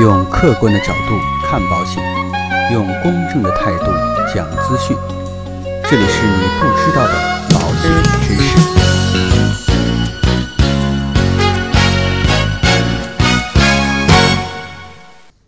用客观的角度看保险，用公正的态度讲资讯。这里是你不知道的保险知识。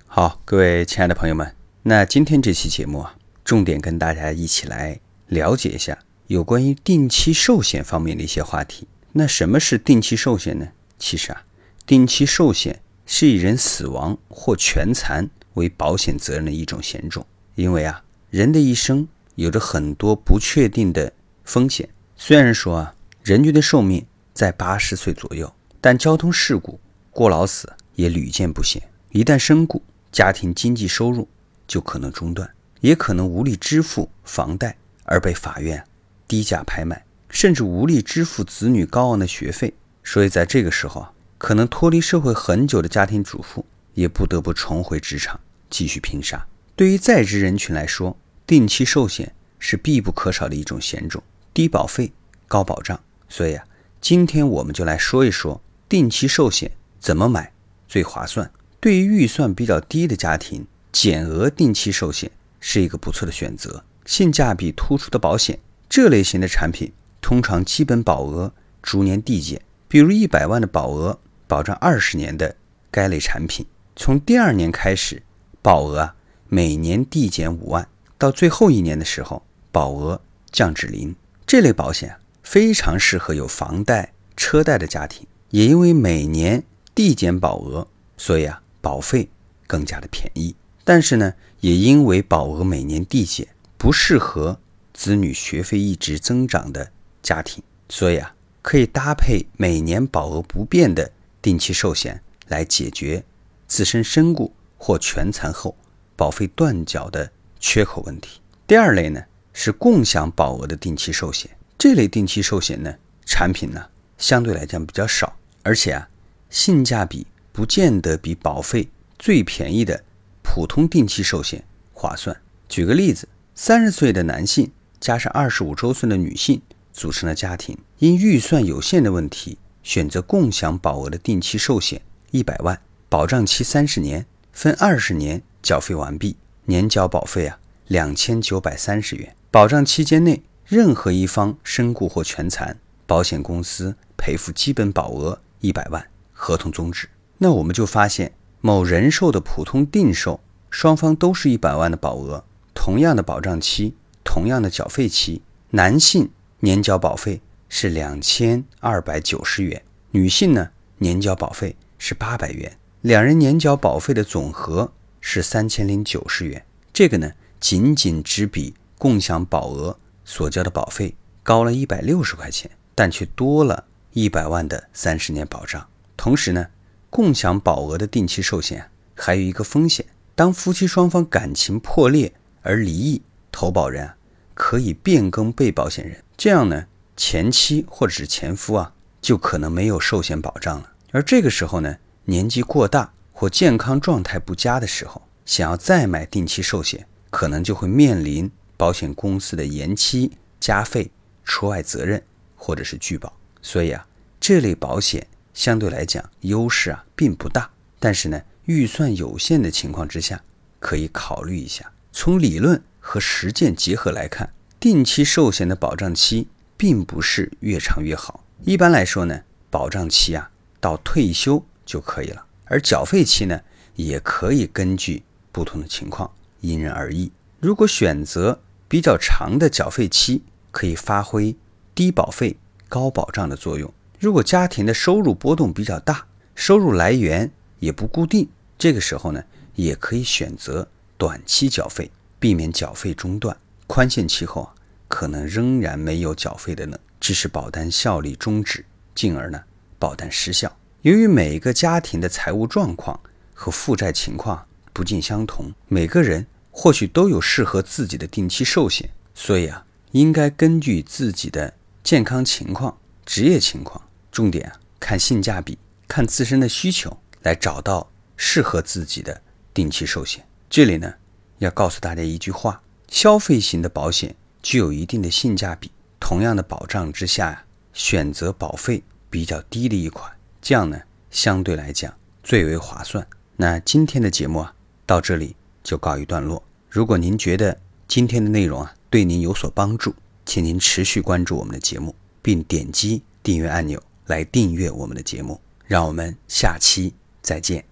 好，各位亲爱的朋友们，那今天这期节目啊，重点跟大家一起来了解一下有关于定期寿险方面的一些话题。那什么是定期寿险呢？其实啊，定期寿险是以人死亡或全残为保险责任的一种险种。因为啊，人的一生有着很多不确定的风险。虽然说啊，人均的寿命在八十岁左右，但交通事故、过劳死也屡见不鲜。一旦身故，家庭经济收入就可能中断，也可能无力支付房贷而被法院低价拍卖，甚至无力支付子女高昂的学费。所以在这个时候啊，可能脱离社会很久的家庭主妇也不得不重回职场继续拼杀。对于在职人群来说，定期寿险是必不可少的一种险种，低保费高保障。所以啊，今天我们就来说一说定期寿险怎么买最划算。对于预算比较低的家庭，减额定期寿险是一个不错的选择，性价比突出的保险。这类型的产品通常基本保额逐年递减，比如一百万的保额保障二十年的该类产品，从第二年开始，保额啊每年递减五万，到最后一年的时候，保额降至零。这类保险非常适合有房贷、车贷的家庭，也因为每年递减保额，所以啊。保费更加的便宜，但是呢，也因为保额每年递减，不适合子女学费一直增长的家庭，所以啊，可以搭配每年保额不变的定期寿险来解决自身身故或全残后保费断缴的缺口问题。第二类呢是共享保额的定期寿险，这类定期寿险呢产品呢相对来讲比较少，而且啊性价比。不见得比保费最便宜的普通定期寿险划算。举个例子，三十岁的男性加上二十五周岁的女性组成的家庭，因预算有限的问题，选择共享保额的定期寿险，一百万，保障期三十年，分二十年缴费完毕，年缴保费啊两千九百三十元。保障期间内，任何一方身故或全残，保险公司赔付基本保额一百万，合同终止。那我们就发现，某人寿的普通定寿，双方都是一百万的保额，同样的保障期，同样的缴费期，男性年缴保费是两千二百九十元，女性呢年缴保费是八百元，两人年缴保费的总和是三千零九十元。这个呢，仅仅只比共享保额所交的保费高了一百六十块钱，但却多了一百万的三十年保障，同时呢。共享保额的定期寿险还有一个风险：当夫妻双方感情破裂而离异，投保人啊可以变更被保险人，这样呢前妻或者是前夫啊就可能没有寿险保障了。而这个时候呢年纪过大或健康状态不佳的时候，想要再买定期寿险，可能就会面临保险公司的延期、加费、除外责任或者是拒保。所以啊这类保险。相对来讲，优势啊并不大，但是呢，预算有限的情况之下，可以考虑一下。从理论和实践结合来看，定期寿险的保障期并不是越长越好。一般来说呢，保障期啊到退休就可以了，而缴费期呢也可以根据不同的情况因人而异。如果选择比较长的缴费期，可以发挥低保费高保障的作用。如果家庭的收入波动比较大，收入来源也不固定，这个时候呢，也可以选择短期缴费，避免缴费中断。宽限期后啊，可能仍然没有缴费的呢，致使保单效力终止，进而呢，保单失效。由于每个家庭的财务状况和负债情况不尽相同，每个人或许都有适合自己的定期寿险，所以啊，应该根据自己的健康情况、职业情况。重点啊，看性价比，看自身的需求，来找到适合自己的定期寿险。这里呢，要告诉大家一句话：消费型的保险具有一定的性价比，同样的保障之下呀，选择保费比较低的一款，这样呢，相对来讲最为划算。那今天的节目啊，到这里就告一段落。如果您觉得今天的内容啊对您有所帮助，请您持续关注我们的节目，并点击订阅按钮来订阅我们的节目。让我们下期再见。